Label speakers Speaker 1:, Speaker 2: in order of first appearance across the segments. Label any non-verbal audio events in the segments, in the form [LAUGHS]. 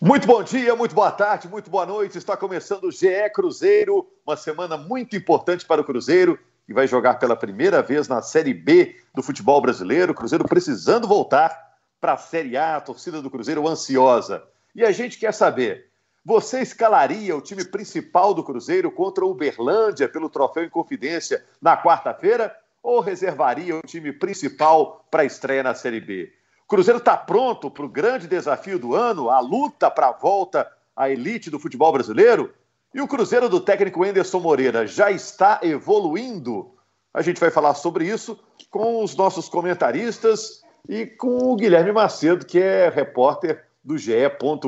Speaker 1: Muito bom dia, muito boa tarde, muito boa noite. Está começando o GE Cruzeiro, uma semana muito importante para o Cruzeiro, que vai jogar pela primeira vez na Série B do futebol brasileiro. Cruzeiro precisando voltar para a Série A, a torcida do Cruzeiro ansiosa. E a gente quer saber: você escalaria o time principal do Cruzeiro contra o Uberlândia pelo troféu em confidência na quarta-feira? Ou reservaria o time principal para a estreia na Série B? Cruzeiro está pronto para o grande desafio do ano, a luta para a volta à elite do futebol brasileiro? E o Cruzeiro do técnico Enderson Moreira já está evoluindo? A gente vai falar sobre isso com os nossos comentaristas e com o Guilherme Macedo, que é repórter do GE.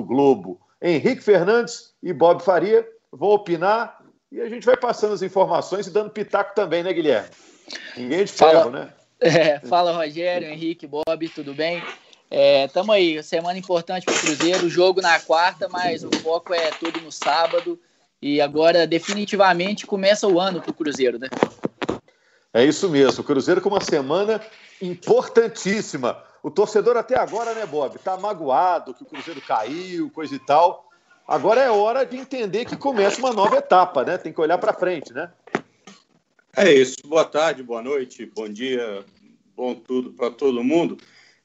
Speaker 1: Globo. Henrique Fernandes e Bob Faria vão opinar e a gente vai passando as informações e dando pitaco também, né, Guilherme? Ninguém de ferro, fala, né?
Speaker 2: É, fala, Rogério, Henrique, Bob, tudo bem? É, aí, semana importante para o Cruzeiro, jogo na quarta, mas o foco é tudo no sábado. E agora, definitivamente, começa o ano para o Cruzeiro, né?
Speaker 1: É isso mesmo, o Cruzeiro com uma semana importantíssima. O torcedor até agora, né, Bob, tá magoado que o Cruzeiro caiu, coisa e tal. Agora é hora de entender que começa uma nova etapa, né? Tem que olhar para frente, né?
Speaker 3: É isso. Boa tarde, boa noite, bom dia, bom tudo para todo mundo.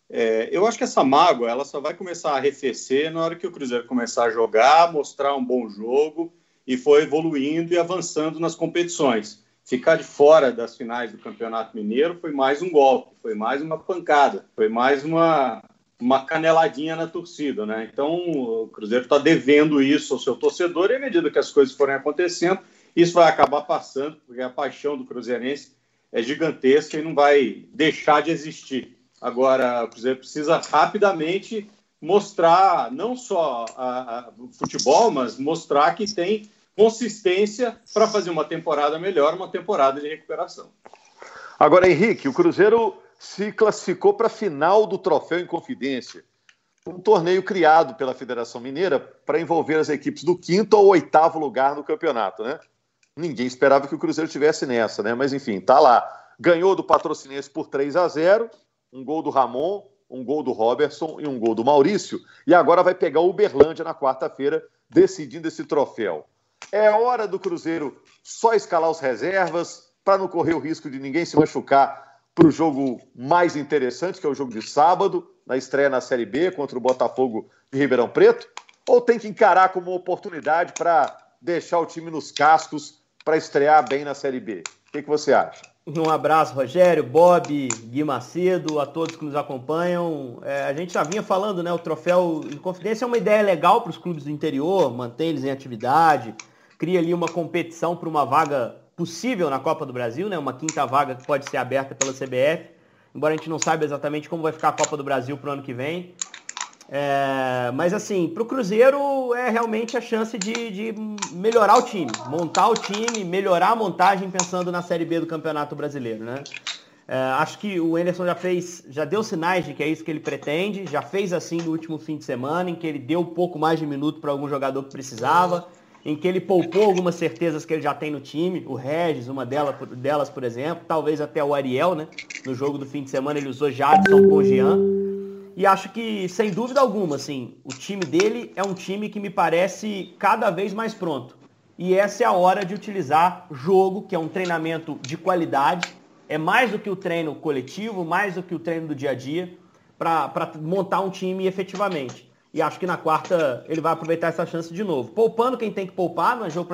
Speaker 3: É, eu acho que essa mágoa ela só vai começar a arrefecer na hora que o Cruzeiro começar a jogar, mostrar um bom jogo e for evoluindo e avançando nas competições ficar de fora das finais do Campeonato Mineiro foi mais um golpe, foi mais uma pancada, foi mais uma, uma caneladinha na torcida, né? Então o Cruzeiro está devendo isso ao seu torcedor e à medida que as coisas forem acontecendo, isso vai acabar passando, porque a paixão do Cruzeirense é gigantesca e não vai deixar de existir. Agora, o Cruzeiro precisa rapidamente mostrar não só o futebol, mas mostrar que tem consistência para fazer uma temporada melhor, uma temporada de recuperação.
Speaker 1: Agora, Henrique, o Cruzeiro se classificou para a final do Troféu em Confidência, um torneio criado pela Federação Mineira para envolver as equipes do quinto ao oitavo lugar no campeonato, né? Ninguém esperava que o Cruzeiro tivesse nessa, né? Mas enfim, tá lá. Ganhou do Patrocinense por 3 a 0, um gol do Ramon, um gol do Robertson e um gol do Maurício, e agora vai pegar o Uberlândia na quarta-feira, decidindo esse troféu. É hora do Cruzeiro só escalar os reservas para não correr o risco de ninguém se machucar para o jogo mais interessante, que é o jogo de sábado, na estreia na Série B contra o Botafogo de Ribeirão Preto? Ou tem que encarar como uma oportunidade para deixar o time nos cascos para estrear bem na Série B? O que, que você acha?
Speaker 4: Um abraço, Rogério, Bob, Gui Macedo, a todos que nos acompanham. É, a gente já vinha falando, né? O troféu de confidência é uma ideia legal para os clubes do interior, manter eles em atividade, cria ali uma competição para uma vaga possível na Copa do Brasil, né? Uma quinta vaga que pode ser aberta pela CBF. Embora a gente não saiba exatamente como vai ficar a Copa do Brasil para o ano que vem. É, mas assim, para o Cruzeiro é realmente a chance de, de, melhorar o time, montar o time, melhorar a montagem pensando na Série B do Campeonato Brasileiro, né? É, acho que o Enderson já fez, já deu sinais de que é isso que ele pretende, já fez assim no último fim de semana, em que ele deu um pouco mais de minuto para algum jogador que precisava em que ele poupou algumas certezas que ele já tem no time, o Regis, uma delas, delas por exemplo, talvez até o Ariel, né? No jogo do fim de semana ele usou Jadson com Jean. E acho que, sem dúvida alguma, assim, o time dele é um time que me parece cada vez mais pronto. E essa é a hora de utilizar jogo, que é um treinamento de qualidade, é mais do que o treino coletivo, mais do que o treino do dia a dia, para montar um time efetivamente. E acho que na quarta ele vai aproveitar essa chance de novo. Poupando quem tem que poupar, no jogo,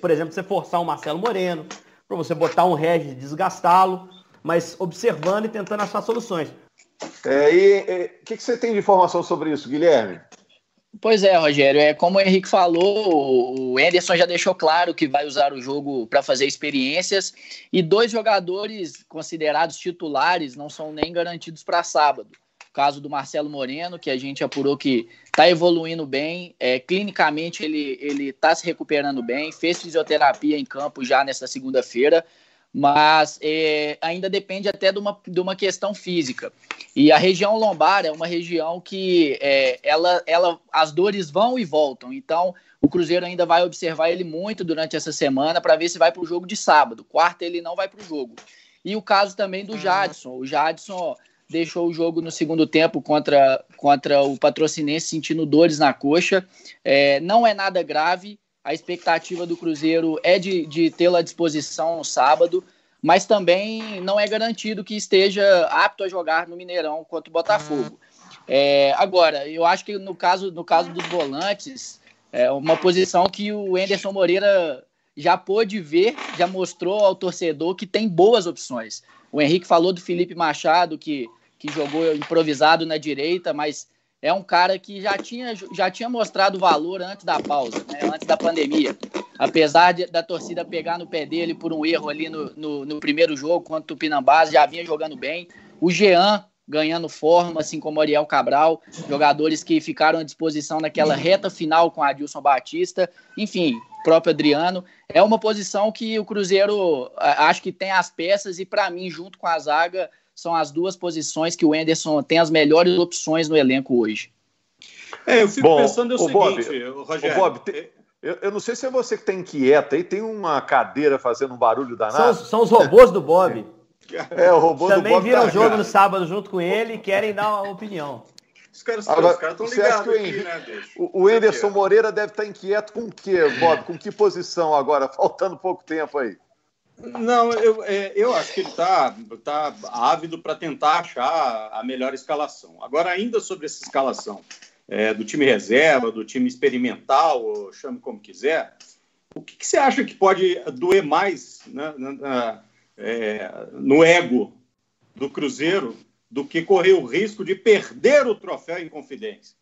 Speaker 4: por exemplo, você forçar o Marcelo Moreno, para você botar um Regis e desgastá-lo, mas observando e tentando achar soluções.
Speaker 1: É, e o que, que você tem de informação sobre isso, Guilherme?
Speaker 2: Pois é, Rogério. É como o Henrique falou, o Anderson já deixou claro que vai usar o jogo para fazer experiências e dois jogadores considerados titulares não são nem garantidos para sábado caso do Marcelo Moreno, que a gente apurou que está evoluindo bem, é, clinicamente ele está se recuperando bem, fez fisioterapia em campo já nessa segunda-feira, mas é, ainda depende até de uma, de uma questão física. E a região lombar é uma região que é, ela, ela, as dores vão e voltam. Então, o Cruzeiro ainda vai observar ele muito durante essa semana para ver se vai para o jogo de sábado. Quarta, ele não vai para o jogo. E o caso também do Jadson. O Jadson deixou o jogo no segundo tempo contra, contra o Patrocinense sentindo dores na coxa. É, não é nada grave, a expectativa do Cruzeiro é de, de tê-lo à disposição no sábado, mas também não é garantido que esteja apto a jogar no Mineirão contra o Botafogo. É, agora, eu acho que no caso, no caso dos volantes, é uma posição que o Enderson Moreira já pôde ver, já mostrou ao torcedor que tem boas opções. O Henrique falou do Felipe Machado, que, que jogou improvisado na direita, mas é um cara que já tinha, já tinha mostrado valor antes da pausa, né, antes da pandemia. Apesar de, da torcida pegar no pé dele por um erro ali no, no, no primeiro jogo contra o Tupinambás, já vinha jogando bem. O Jean ganhando forma, assim como o Ariel Cabral, jogadores que ficaram à disposição naquela reta final com Adilson Batista, enfim, próprio Adriano. É uma posição que o Cruzeiro acho que tem as peças e, para mim, junto com a zaga, são as duas posições que o Enderson tem as melhores opções no elenco hoje.
Speaker 3: É, eu fico Bom, pensando o, seguinte, Bob, Rogério.
Speaker 1: Bob, tem, eu, eu, não sei se é você que está inquieta aí, tem uma cadeira fazendo um barulho danado.
Speaker 4: São, são os robôs do Bob.
Speaker 1: É, o robô
Speaker 4: Também
Speaker 1: do Bob
Speaker 4: viram tá o jogo cara. no sábado junto com ele e querem dar uma opinião.
Speaker 3: Os caras estão ligados aqui, né,
Speaker 1: O, o Enderson Moreira deve estar tá inquieto com o quê, Bob? Com que posição agora, faltando pouco tempo aí?
Speaker 3: Não, eu, é, eu acho que ele está tá ávido para tentar achar a melhor escalação. Agora, ainda sobre essa escalação é, do time reserva, do time experimental, chame como quiser, o que, que você acha que pode doer mais né, na, é, no ego do Cruzeiro do que correr o risco de perder o troféu em confidência?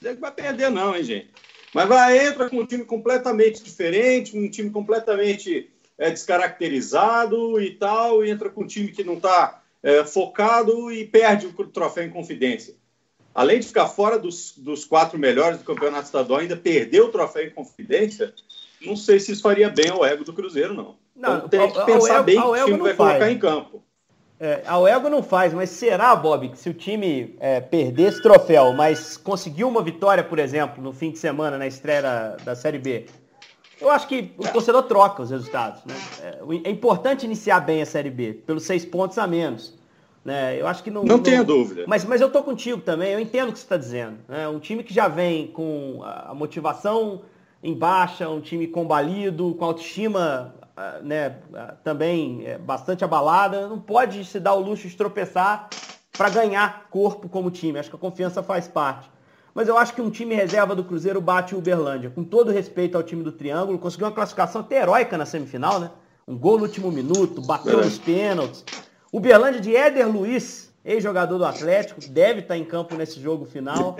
Speaker 3: Não vai perder, não, hein, gente? Mas vai, entra com um time completamente diferente, um time completamente é, descaracterizado e tal, e entra com um time que não está é, focado e perde o troféu em confidência. Além de ficar fora dos, dos quatro melhores do campeonato estadual, ainda perdeu o troféu em confidência, não sei se isso faria bem ao ego do Cruzeiro, não. não então tem que pensar ego, bem que o time vai faz. colocar em campo.
Speaker 4: É, ao ego não faz, mas será, Bob, que se o time é, perder esse troféu, mas conseguiu uma vitória, por exemplo, no fim de semana na estreia da Série B, eu acho que o torcedor troca os resultados. Né? É, é importante iniciar bem a Série B, pelos seis pontos a menos. Né? Eu acho que não.
Speaker 3: Não, não tenha dúvida.
Speaker 4: Mas, mas eu tô contigo também, eu entendo o que você está dizendo. Né? Um time que já vem com a motivação em baixa, um time combalido, com autoestima né, também é, bastante abalada, não pode se dar o luxo de tropeçar para ganhar corpo como time. Acho que a confiança faz parte. Mas eu acho que um time reserva do Cruzeiro bate o Uberlândia. Com todo respeito ao time do Triângulo, conseguiu uma classificação até heróica na semifinal, né? Um gol no último minuto, bateu é. os pênaltis. Uberlândia de Éder Luiz, ex-jogador do Atlético, deve estar em campo nesse jogo final.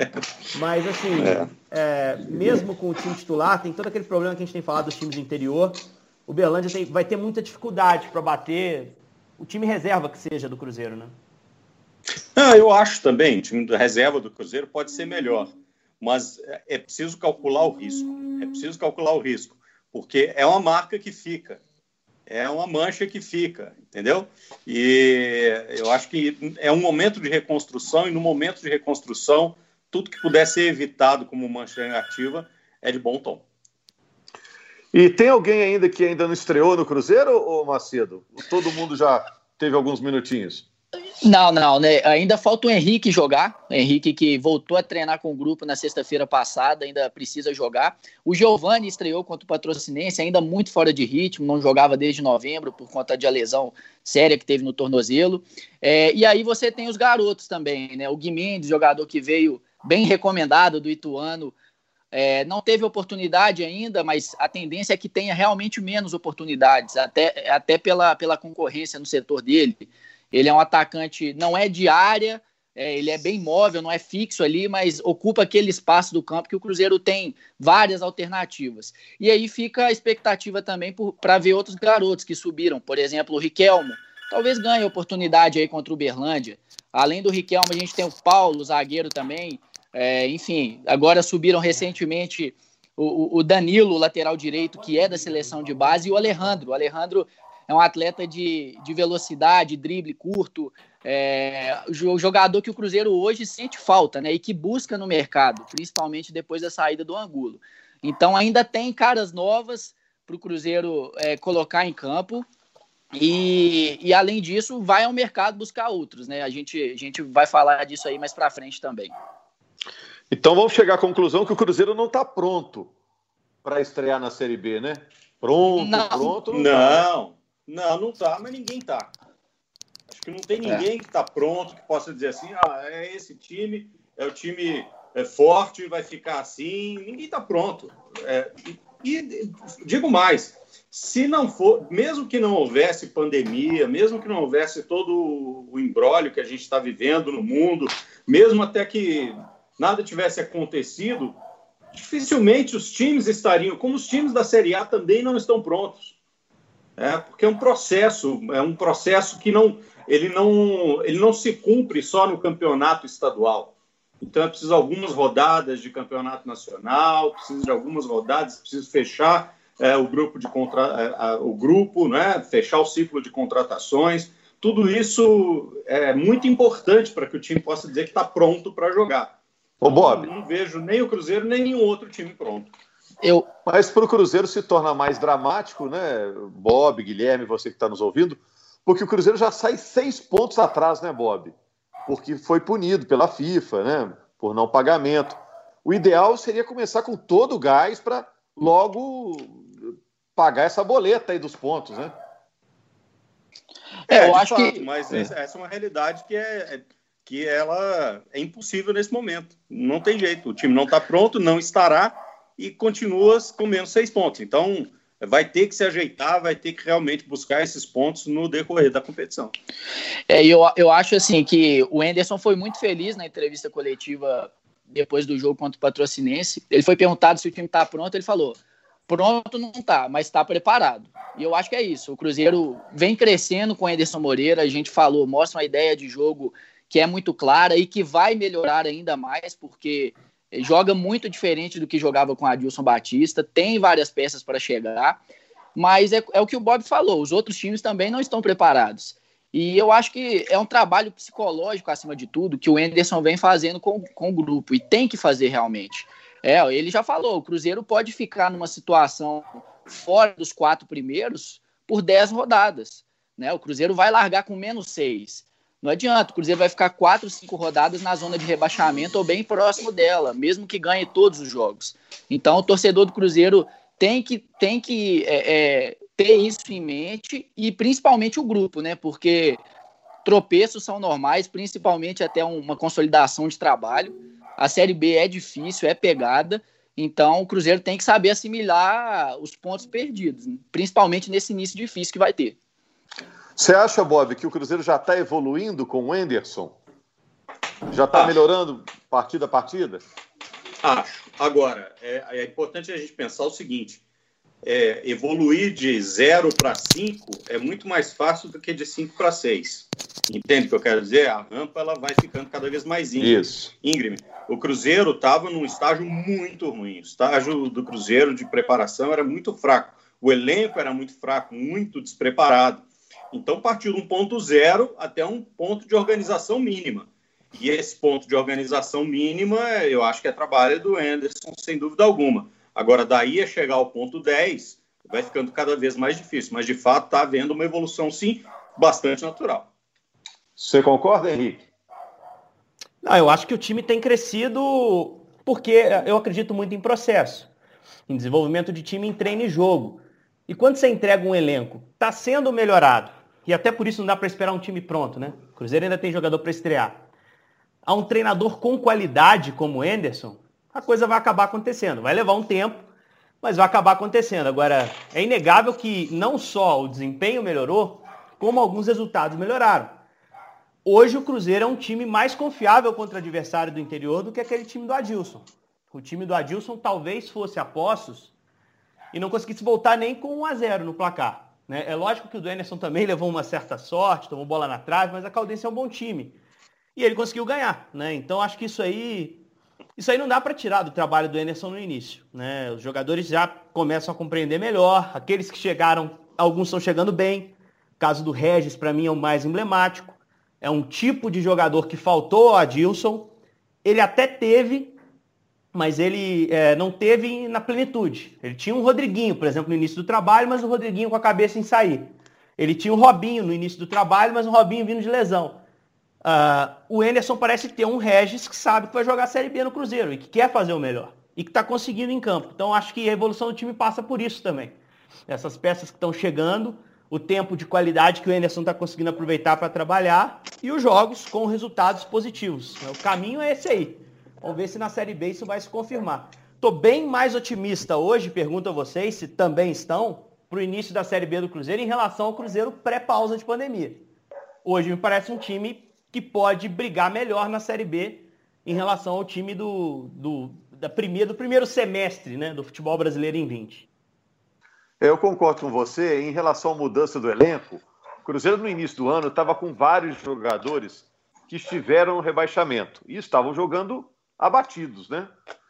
Speaker 4: Mas, assim, [LAUGHS] é. É, mesmo com o time titular, tem todo aquele problema que a gente tem falado dos times do interior. O Uberlândia tem, vai ter muita dificuldade para bater o time reserva que seja do Cruzeiro, né?
Speaker 3: Ah, eu acho também, o time da reserva do Cruzeiro pode ser melhor, mas é preciso calcular o risco. É preciso calcular o risco, porque é uma marca que fica, é uma mancha que fica, entendeu? E eu acho que é um momento de reconstrução, e no momento de reconstrução, tudo que puder ser evitado como mancha negativa é de bom tom.
Speaker 1: E tem alguém ainda que ainda não estreou no Cruzeiro, ou Macedo? Todo mundo já teve alguns minutinhos?
Speaker 2: Não, não, né? Ainda falta o Henrique jogar. O Henrique que voltou a treinar com o grupo na sexta-feira passada, ainda precisa jogar. O Giovani estreou contra o Patrocinense, ainda muito fora de ritmo, não jogava desde novembro por conta de a lesão séria que teve no tornozelo. É, e aí você tem os garotos também, né? O Guimendes, jogador que veio bem recomendado do Ituano, é, não teve oportunidade ainda, mas a tendência é que tenha realmente menos oportunidades, até, até pela, pela concorrência no setor dele. Ele é um atacante, não é de área, é, ele é bem móvel, não é fixo ali, mas ocupa aquele espaço do campo que o Cruzeiro tem várias alternativas. E aí fica a expectativa também para ver outros garotos que subiram, por exemplo, o Riquelmo. Talvez ganhe oportunidade aí contra o Berlândia. Além do Riquelmo, a gente tem o Paulo, o zagueiro também. É, enfim, agora subiram recentemente o, o Danilo, lateral direito, que é da seleção de base, e o Alejandro. O Alejandro é um atleta de, de velocidade, drible curto, é, o jogador que o Cruzeiro hoje sente falta, né? E que busca no mercado, principalmente depois da saída do Angulo. Então ainda tem caras novas para o Cruzeiro é, colocar em campo. E, e, além disso, vai ao mercado buscar outros, né? A gente, a gente vai falar disso aí mais para frente também.
Speaker 1: Então vamos chegar à conclusão que o Cruzeiro não está pronto para estrear na Série B, né? Pronto,
Speaker 3: não.
Speaker 1: pronto.
Speaker 3: Não, não, não, não tá, mas ninguém tá. Acho que não tem ninguém é. que está pronto que possa dizer assim, ah, é esse time, é o time é forte, vai ficar assim. Ninguém está pronto. É, e, e digo mais, se não for, mesmo que não houvesse pandemia, mesmo que não houvesse todo o embrólio que a gente está vivendo no mundo, mesmo até que nada tivesse acontecido, dificilmente os times estariam, como os times da Série A também não estão prontos. É, porque é um processo, é um processo que não ele, não, ele não se cumpre só no campeonato estadual. Então é preciso algumas rodadas de campeonato nacional, precisa de algumas rodadas, preciso fechar é, o grupo de contra, é, o grupo, né, fechar o ciclo de contratações. Tudo isso é muito importante para que o time possa dizer que está pronto para jogar.
Speaker 1: Ô, Bob.
Speaker 3: Não, não vejo nem o Cruzeiro nem nenhum outro time pronto.
Speaker 1: Eu... Mas para o Cruzeiro se torna mais dramático, né, Bob, Guilherme, você que está nos ouvindo, porque o Cruzeiro já sai seis pontos atrás, né, Bob? Porque foi punido pela FIFA, né, por não pagamento. O ideal seria começar com todo o gás para logo pagar essa boleta aí dos pontos, né?
Speaker 3: É, eu acho fato, que. Mas é. essa é uma realidade que é, é, que ela é impossível nesse momento. Não tem jeito. O time não está pronto, não estará e continua com menos seis pontos. Então, vai ter que se ajeitar, vai ter que realmente buscar esses pontos no decorrer da competição.
Speaker 2: É, eu, eu acho assim que o Enderson foi muito feliz na entrevista coletiva depois do jogo contra o Patrocinense. Ele foi perguntado se o time está pronto, ele falou: pronto não está, mas está preparado. E eu acho que é isso. O Cruzeiro vem crescendo com o Enderson Moreira, a gente falou, mostra uma ideia de jogo que é muito clara e que vai melhorar ainda mais, porque joga muito diferente do que jogava com Adilson Batista, tem várias peças para chegar, mas é, é, o que o Bob falou, os outros times também não estão preparados. E eu acho que é um trabalho psicológico, acima de tudo, que o Enderson vem fazendo com, com o grupo, e tem que fazer realmente. É, ele já falou, o Cruzeiro pode ficar numa situação fora dos quatro primeiros por dez rodadas. Né? O Cruzeiro vai largar com menos seis. Não adianta, o Cruzeiro vai ficar quatro, cinco rodadas na zona de rebaixamento ou bem próximo dela, mesmo que ganhe todos os jogos. Então, o torcedor do Cruzeiro tem que, tem que é, é, ter isso em mente e principalmente o grupo, né? Porque tropeços são normais, principalmente até uma consolidação de trabalho. A Série B é difícil, é pegada. Então, o Cruzeiro tem que saber assimilar os pontos perdidos, principalmente nesse início difícil que vai ter.
Speaker 1: Você acha, Bob, que o Cruzeiro já está evoluindo com o Enderson? Já está melhorando partida a partida?
Speaker 3: Acho. Agora, é, é, importante a gente pensar o seguinte: é, evoluir de 0 para 5 é muito mais fácil do que de 5 para 6. Entende o que eu quero dizer? A rampa ela vai ficando cada vez mais íngreme.
Speaker 1: Isso.
Speaker 3: íngreme. O Cruzeiro estava num estágio muito ruim. O estágio do Cruzeiro de preparação era muito fraco. O elenco era muito fraco, muito despreparado. Então, partiu de um ponto zero até um ponto de organização mínima. E esse ponto de organização mínima, eu acho que é trabalho do Anderson, sem dúvida alguma. Agora, daí a chegar ao ponto 10, vai ficando cada vez mais difícil. Mas, de fato, está havendo uma evolução, sim, bastante natural.
Speaker 1: Você concorda, Henrique?
Speaker 4: Não, eu acho que o time tem crescido porque eu acredito muito em processo, em desenvolvimento de time em treino e jogo. E quando você entrega um elenco, está sendo melhorado, e até por isso não dá para esperar um time pronto, né? O Cruzeiro ainda tem jogador para estrear. A um treinador com qualidade como o Anderson, a coisa vai acabar acontecendo. Vai levar um tempo, mas vai acabar acontecendo. Agora, é inegável que não só o desempenho melhorou, como alguns resultados melhoraram. Hoje o Cruzeiro é um time mais confiável contra o adversário do interior do que aquele time do Adilson. O time do Adilson talvez fosse a Poços e não conseguisse voltar nem com 1 a 0 no placar. Né? É lógico que o Denison também levou uma certa sorte, tomou bola na trave, mas a Caldense é um bom time. E ele conseguiu ganhar. Né? Então acho que isso aí. Isso aí não dá para tirar do trabalho do Enerson no início. Né? Os jogadores já começam a compreender melhor. Aqueles que chegaram, alguns estão chegando bem. O caso do Regis, para mim, é o mais emblemático. É um tipo de jogador que faltou a Dilson. Ele até teve, mas ele é, não teve na plenitude. Ele tinha um Rodriguinho, por exemplo, no início do trabalho, mas o Rodriguinho com a cabeça em sair. Ele tinha o Robinho no início do trabalho, mas o Robinho vindo de lesão. Uh, o Enderson parece ter um Regis que sabe que vai jogar a Série B no Cruzeiro e que quer fazer o melhor. E que está conseguindo em campo. Então acho que a evolução do time passa por isso também. Essas peças que estão chegando, o tempo de qualidade que o Enderson está conseguindo aproveitar para trabalhar e os jogos com resultados positivos. O caminho é esse aí. Vamos ver se na Série B isso vai se confirmar. Estou bem mais otimista hoje, pergunto a vocês se também estão, para o início da Série B do Cruzeiro em relação ao Cruzeiro pré-pausa de pandemia. Hoje me parece um time que pode brigar melhor na Série B em relação ao time do, do, da primeira, do primeiro semestre né, do futebol brasileiro em 20.
Speaker 1: Eu concordo com você em relação à mudança do elenco. O Cruzeiro no início do ano estava com vários jogadores que estiveram no rebaixamento e estavam jogando abatidos, né?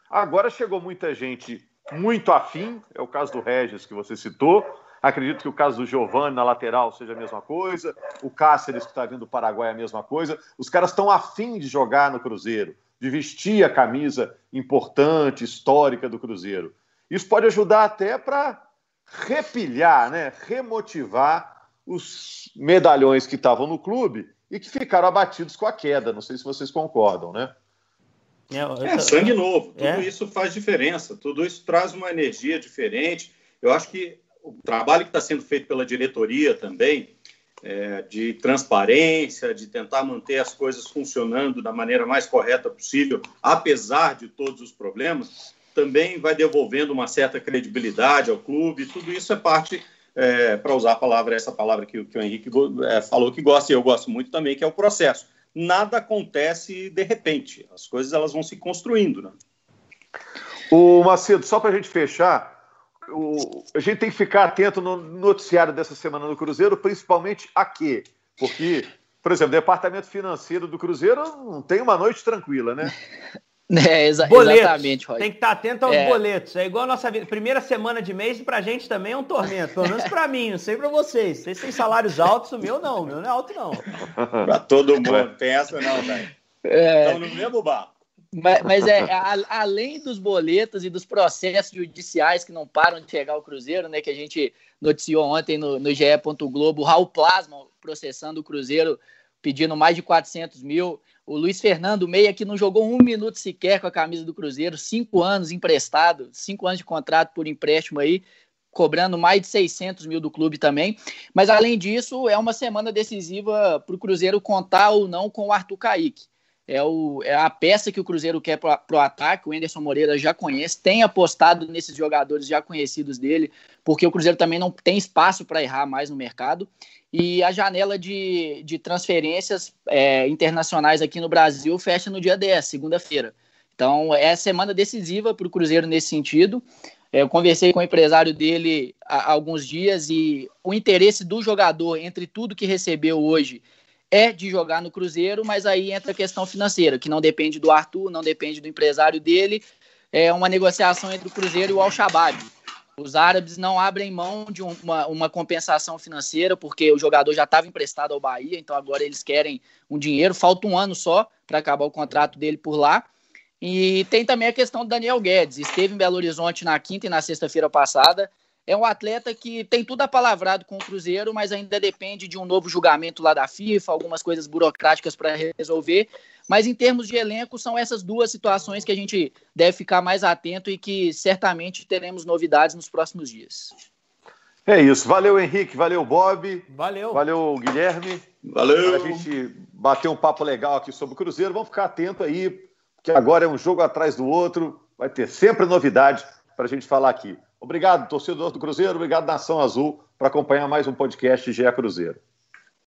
Speaker 1: Agora chegou muita gente muito afim, é o caso do Regis que você citou, Acredito que o caso do Giovanni na lateral seja a mesma coisa, o Cáceres que está vindo do Paraguai é a mesma coisa. Os caras estão afim de jogar no Cruzeiro, de vestir a camisa importante, histórica do Cruzeiro. Isso pode ajudar até para repilhar, né, remotivar os medalhões que estavam no clube e que ficaram abatidos com a queda. Não sei se vocês concordam, né?
Speaker 3: É, é sangue novo. Tudo é. isso faz diferença. Tudo isso traz uma energia diferente. Eu acho que o trabalho que está sendo feito pela diretoria também, é, de transparência, de tentar manter as coisas funcionando da maneira mais correta possível, apesar de todos os problemas, também vai devolvendo uma certa credibilidade ao clube. Tudo isso é parte, é, para usar a palavra, essa palavra que, que o Henrique é, falou que gosta, e eu gosto muito também, que é o processo. Nada acontece de repente, as coisas elas vão se construindo. Né?
Speaker 1: O Macedo, só para a gente fechar, o, a gente tem que ficar atento no noticiário dessa semana do Cruzeiro, principalmente a quê? Porque, por exemplo, o departamento financeiro do Cruzeiro não tem uma noite tranquila, né? [LAUGHS] [LAUGHS]
Speaker 2: É, exa boletos. exatamente,
Speaker 4: Roy. Tem que estar atento aos é. boletos. É igual a nossa vida. Primeira semana de mês, pra gente também é um tormento. Pelo menos pra mim, não sei pra vocês. Vocês têm salários altos, o meu não. O meu não é alto, não. [LAUGHS]
Speaker 3: pra todo mundo. Tem essa não, velho. É... Estão no mesmo bar.
Speaker 2: Mas, mas é, a, além dos boletos e dos processos judiciais que não param de chegar ao Cruzeiro, né? Que a gente noticiou ontem no, no GE. Globo, o Raul Plasma processando o Cruzeiro, pedindo mais de 400 mil. O Luiz Fernando Meia, que não jogou um minuto sequer com a camisa do Cruzeiro, cinco anos emprestado, cinco anos de contrato por empréstimo aí, cobrando mais de 600 mil do clube também. Mas além disso, é uma semana decisiva para o Cruzeiro contar ou não com o Arthur Caíque é, o, é a peça que o Cruzeiro quer para o ataque. O Anderson Moreira já conhece, tem apostado nesses jogadores já conhecidos dele, porque o Cruzeiro também não tem espaço para errar mais no mercado. E a janela de, de transferências é, internacionais aqui no Brasil fecha no dia 10, segunda-feira. Então, é semana decisiva para o Cruzeiro nesse sentido. Eu conversei com o empresário dele há alguns dias e o interesse do jogador entre tudo que recebeu hoje é de jogar no Cruzeiro, mas aí entra a questão financeira, que não depende do Arthur, não depende do empresário dele. É uma negociação entre o Cruzeiro e o Al-Shabaab. Os árabes não abrem mão de uma, uma compensação financeira, porque o jogador já estava emprestado ao Bahia, então agora eles querem um dinheiro. Falta um ano só para acabar o contrato dele por lá. E tem também a questão do Daniel Guedes. Esteve em Belo Horizonte na quinta e na sexta-feira passada é um atleta que tem tudo apalavrado com o Cruzeiro, mas ainda depende de um novo julgamento lá da FIFA, algumas coisas burocráticas para resolver. Mas em termos de elenco, são essas duas situações que a gente deve ficar mais atento e que certamente teremos novidades nos próximos dias.
Speaker 1: É isso. Valeu, Henrique. Valeu, Bob.
Speaker 4: Valeu.
Speaker 1: Valeu, Guilherme.
Speaker 3: Valeu.
Speaker 1: A gente bater um papo legal aqui sobre o Cruzeiro. Vamos ficar atento aí, que agora é um jogo atrás do outro. Vai ter sempre novidade para a gente falar aqui. Obrigado, torcedor do Cruzeiro. Obrigado, Nação Azul, por acompanhar mais um podcast GE Cruzeiro.